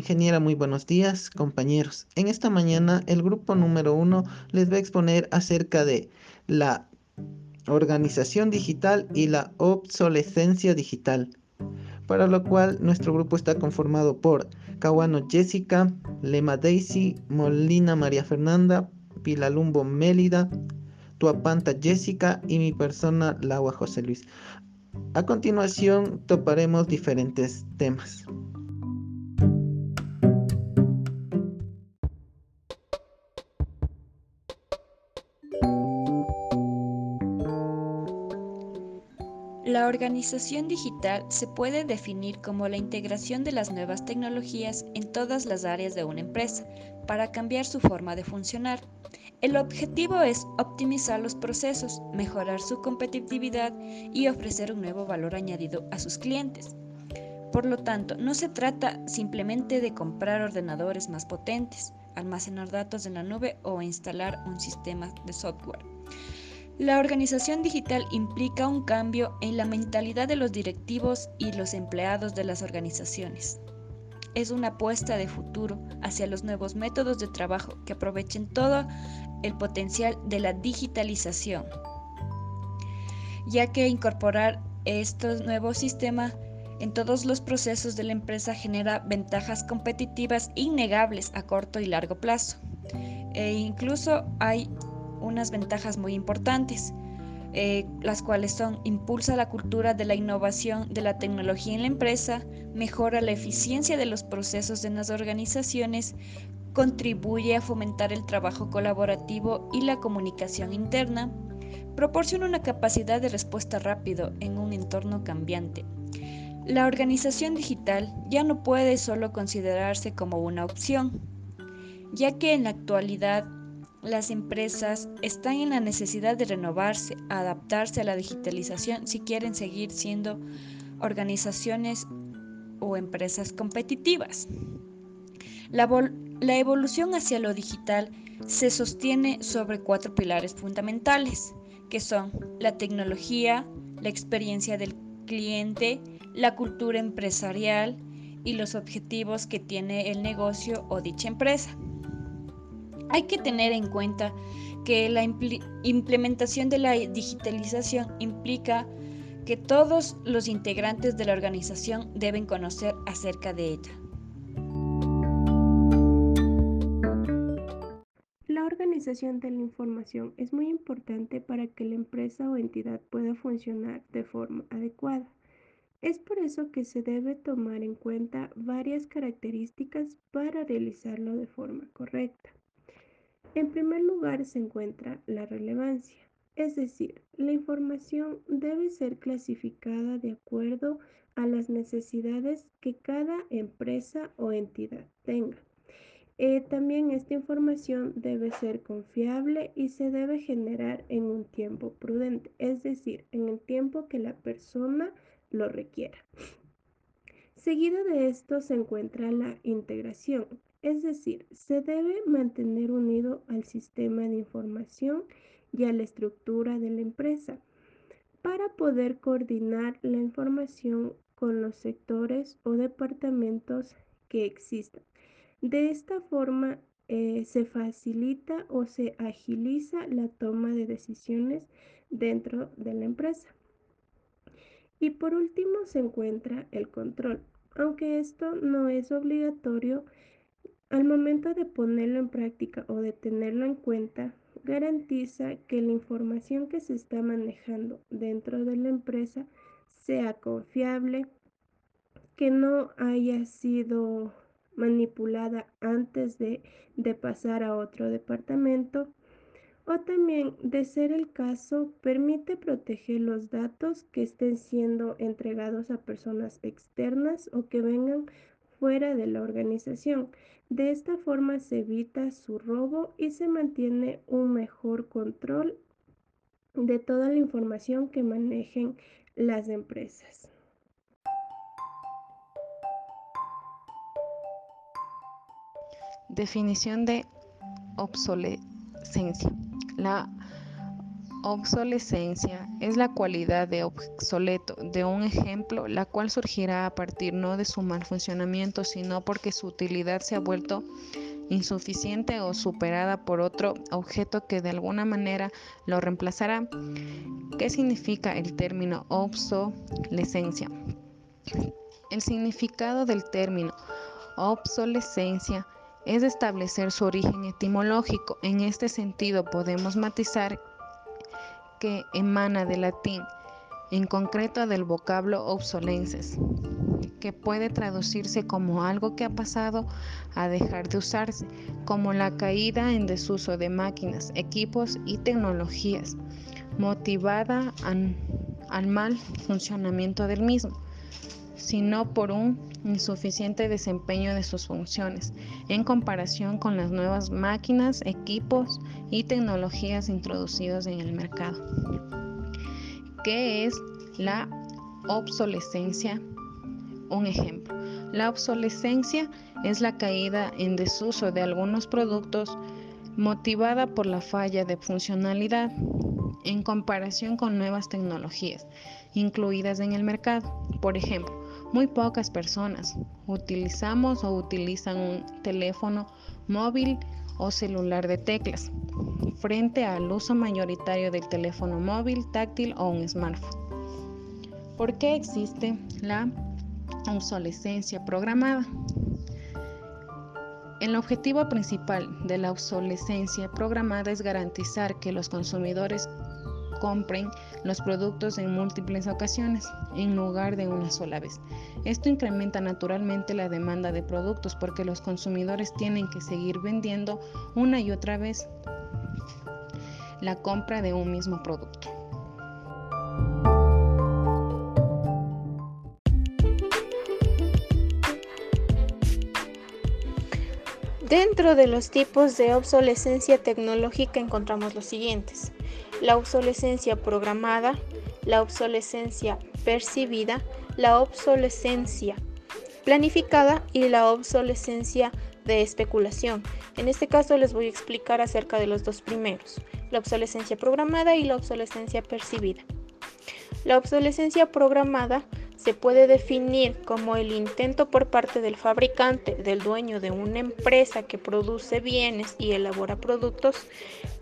Ingeniera, muy buenos días, compañeros. En esta mañana, el grupo número uno les va a exponer acerca de la organización digital y la obsolescencia digital, para lo cual nuestro grupo está conformado por Kawano Jessica, Lema Daisy, Molina María Fernanda, Pilalumbo Mélida, Tuapanta Jessica y mi persona Laua José Luis. A continuación toparemos diferentes temas. Organización digital se puede definir como la integración de las nuevas tecnologías en todas las áreas de una empresa para cambiar su forma de funcionar. El objetivo es optimizar los procesos, mejorar su competitividad y ofrecer un nuevo valor añadido a sus clientes. Por lo tanto, no se trata simplemente de comprar ordenadores más potentes, almacenar datos en la nube o instalar un sistema de software. La organización digital implica un cambio en la mentalidad de los directivos y los empleados de las organizaciones. Es una apuesta de futuro hacia los nuevos métodos de trabajo que aprovechen todo el potencial de la digitalización, ya que incorporar estos nuevos sistemas en todos los procesos de la empresa genera ventajas competitivas innegables a corto y largo plazo. E incluso hay unas ventajas muy importantes, eh, las cuales son impulsa la cultura de la innovación de la tecnología en la empresa, mejora la eficiencia de los procesos en las organizaciones, contribuye a fomentar el trabajo colaborativo y la comunicación interna, proporciona una capacidad de respuesta rápido en un entorno cambiante. La organización digital ya no puede solo considerarse como una opción, ya que en la actualidad las empresas están en la necesidad de renovarse, adaptarse a la digitalización si quieren seguir siendo organizaciones o empresas competitivas. La, evolución hacia lo digital se sostiene sobre cuatro pilares fundamentales, que son la tecnología, la experiencia del cliente, la cultura empresarial y los objetivos que tiene el negocio o dicha empresa. Hay que tener en cuenta que la implementación de la digitalización implica que todos los integrantes de la organización deben conocer acerca de ella. La organización de la información es muy importante para que la empresa o entidad pueda funcionar de forma adecuada. Es por eso que se debe tomar en cuenta varias características para realizarlo de forma correcta. En primer lugar se encuentra la relevancia, es decir, la información debe ser clasificada de acuerdo a las necesidades que cada empresa o entidad tenga. Eh, también esta información debe ser confiable y se debe generar en un tiempo prudente, es decir, en el tiempo que la persona lo requiera. Seguido de esto se encuentra la integración, es decir, se debe mantener unido al sistema de información y a la estructura de la empresa para poder coordinar la información con los sectores o departamentos que existan. De esta forma eh, se facilita o se agiliza la toma de decisiones dentro de la empresa. Y por último se encuentra el control. Aunque esto no es obligatorio, al momento de ponerlo en práctica o de tenerlo en cuenta, garantiza que la información que se está manejando dentro de la empresa sea confiable, que no haya sido manipulada antes de, pasar a otro departamento. O también, de ser el caso, permite proteger los datos que estén siendo entregados a personas externas o que vengan fuera de la organización. De esta forma se evita su robo y se mantiene un mejor control de toda la información que manejen las empresas. Definición de obsolescencia. La obsolescencia es la cualidad de obsoleto de un ejemplo, la cual surgirá a partir no de su mal funcionamiento, sino porque su utilidad se ha vuelto insuficiente o superada por otro objeto que de alguna manera lo reemplazará. ¿Qué significa el término obsolescencia? El significado del término obsolescencia es establecer su origen etimológico. En este sentido podemos matizar que emana del latín, en concreto del vocablo obsolenses, que puede traducirse como algo que ha pasado a dejar de usarse, como la caída en desuso de máquinas, equipos y tecnologías, motivada al mal funcionamiento del mismo, sino por un insuficiente desempeño de sus funciones en comparación con las nuevas máquinas, equipos y tecnologías introducidos en el mercado. ¿Qué es la obsolescencia? Un ejemplo. La obsolescencia es la caída en desuso de algunos productos motivada por la falla de funcionalidad en comparación con nuevas tecnologías incluidas en el mercado. Por ejemplo, muy pocas personas utilizamos o utilizan un teléfono móvil o celular de teclas frente al uso mayoritario del teléfono móvil, táctil o un smartphone. ¿Por qué existe la obsolescencia programada? El objetivo principal de la obsolescencia programada es garantizar que los consumidores compren los productos en múltiples ocasiones en lugar de una sola vez. Esto incrementa naturalmente la demanda de productos porque los consumidores tienen que seguir vendiendo una y otra vez la compra de un mismo producto. Dentro de los tipos de obsolescencia tecnológica encontramos los siguientes la obsolescencia programada, la obsolescencia percibida, la obsolescencia planificada y la obsolescencia de especulación. En este caso les voy a explicar acerca de los dos primeros, la obsolescencia programada y la obsolescencia percibida. La obsolescencia programada se puede definir como el intento por parte del fabricante, del dueño de una empresa que produce bienes y elabora productos,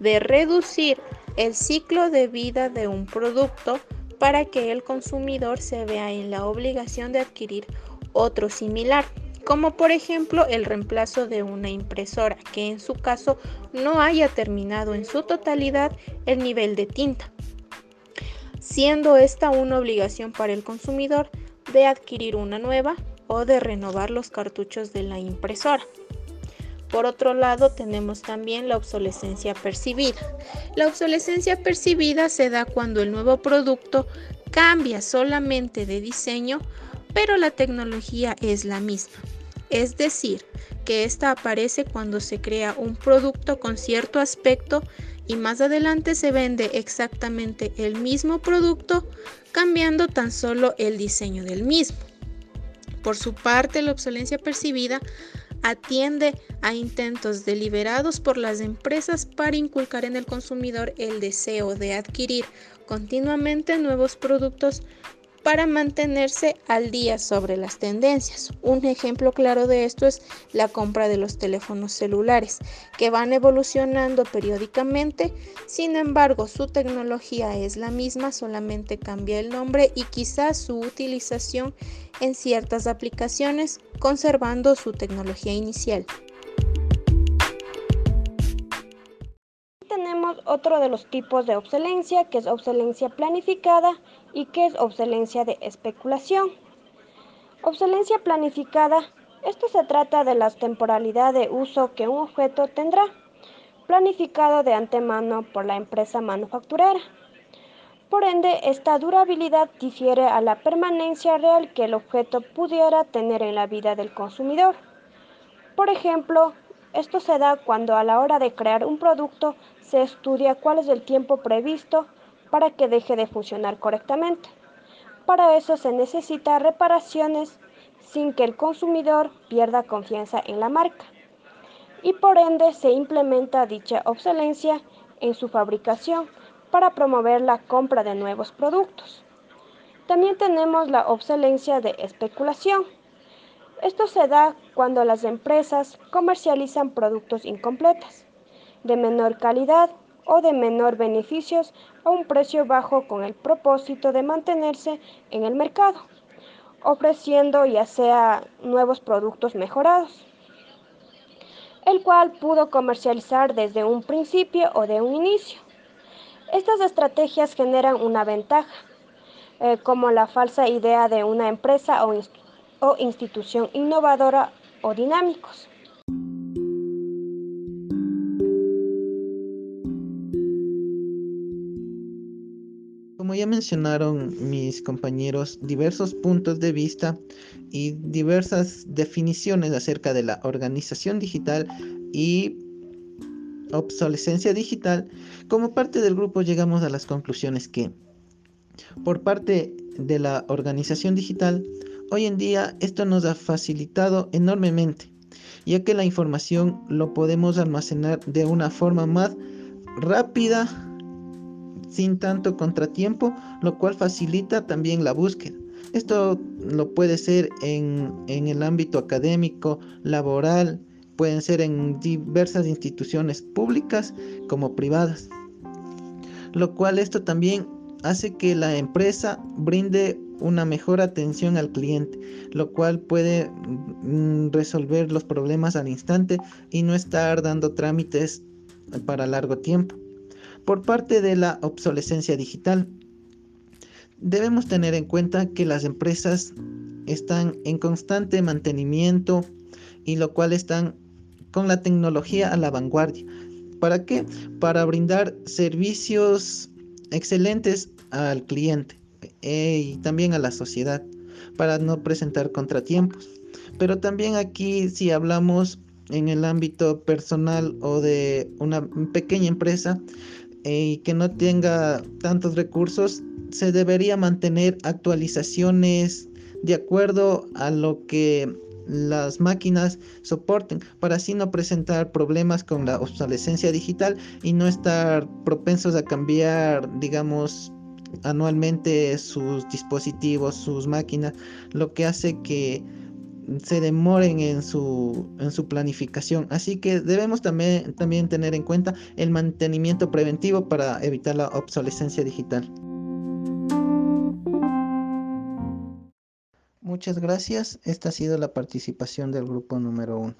de reducir el ciclo de vida de un producto para que el consumidor se vea en la obligación de adquirir otro similar, como por ejemplo el reemplazo de una impresora que en su caso no haya terminado en su totalidad el nivel de tinta, siendo esta una obligación para el consumidor de adquirir una nueva o de renovar los cartuchos de la impresora. Por otro lado, tenemos también la obsolescencia percibida. La obsolescencia percibida se da cuando el nuevo producto cambia solamente de diseño, pero la tecnología es la misma. Es decir, que esta aparece cuando se crea un producto con cierto aspecto y más adelante se vende exactamente el mismo producto, cambiando tan solo el diseño del mismo. Por su parte, la obsolescencia percibida atiende a intentos deliberados por las empresas para inculcar en el consumidor el deseo de adquirir continuamente nuevos productos para mantenerse al día sobre las tendencias. Un ejemplo claro de esto es la compra de los teléfonos celulares, que van evolucionando periódicamente, sin embargo su tecnología es la misma, solamente cambia el nombre y quizás su utilización en ciertas aplicaciones, conservando su tecnología inicial. Tenemos otro de los tipos de obsolencia, que es obsolencia planificada y qué es obsolencia de especulación. Obsolencia planificada. Esto se trata de la temporalidad de uso que un objeto tendrá, planificado de antemano por la empresa manufacturera. Por ende, esta durabilidad difiere a la permanencia real que el objeto pudiera tener en la vida del consumidor. Por ejemplo, esto se da cuando a la hora de crear un producto se estudia cuál es el tiempo previsto para que deje de funcionar correctamente. Para eso se necesita reparaciones sin que el consumidor pierda confianza en la marca y por ende se implementa dicha obsolencia en su fabricación para promover la compra de nuevos productos. También tenemos la obsolencia de especulación. Esto se da cuando las empresas comercializan productos incompletos, de menor calidad o de menor beneficios a un precio bajo con el propósito de mantenerse en el mercado, ofreciendo ya sea nuevos productos mejorados, el cual pudo comercializar desde un principio o de un inicio. Estas estrategias generan una ventaja, eh, como la falsa idea de una empresa o, o institución innovadora o dinámicos. Ya mencionaron mis compañeros, diversos puntos de vista y diversas definiciones acerca de la organización digital y obsolescencia digital, como parte del grupo llegamos a las conclusiones que por parte de la organización digital, hoy en día esto nos ha facilitado enormemente, ya que la información lo podemos almacenar de una forma más rápida sin tanto contratiempo, lo cual facilita también la búsqueda. Esto lo puede ser en, el ámbito académico, laboral, pueden ser en diversas instituciones públicas como privadas. Lo cual esto también hace que la empresa brinde una mejor atención al cliente, lo cual puede mm, resolver los problemas al instante y no estar dando trámites para largo tiempo por parte de la obsolescencia digital. Debemos tener en cuenta que las empresas están en constante mantenimiento y lo cual están con la tecnología a la vanguardia. ¿Para qué? Para brindar servicios excelentes al cliente eh, y también a la sociedad, para no presentar contratiempos. Pero también aquí si hablamos en el ámbito personal o de una pequeña empresa, y que no tenga tantos recursos, se debería mantener actualizaciones de acuerdo a lo que las máquinas soporten para así no presentar problemas con la obsolescencia digital y no estar propensos a cambiar, digamos, anualmente sus dispositivos, sus máquinas, lo que hace que se demoren en su, en su planificación. Así que debemos también, también tener en cuenta el mantenimiento preventivo para evitar la obsolescencia digital. Muchas gracias. Esta ha sido la participación del grupo número uno.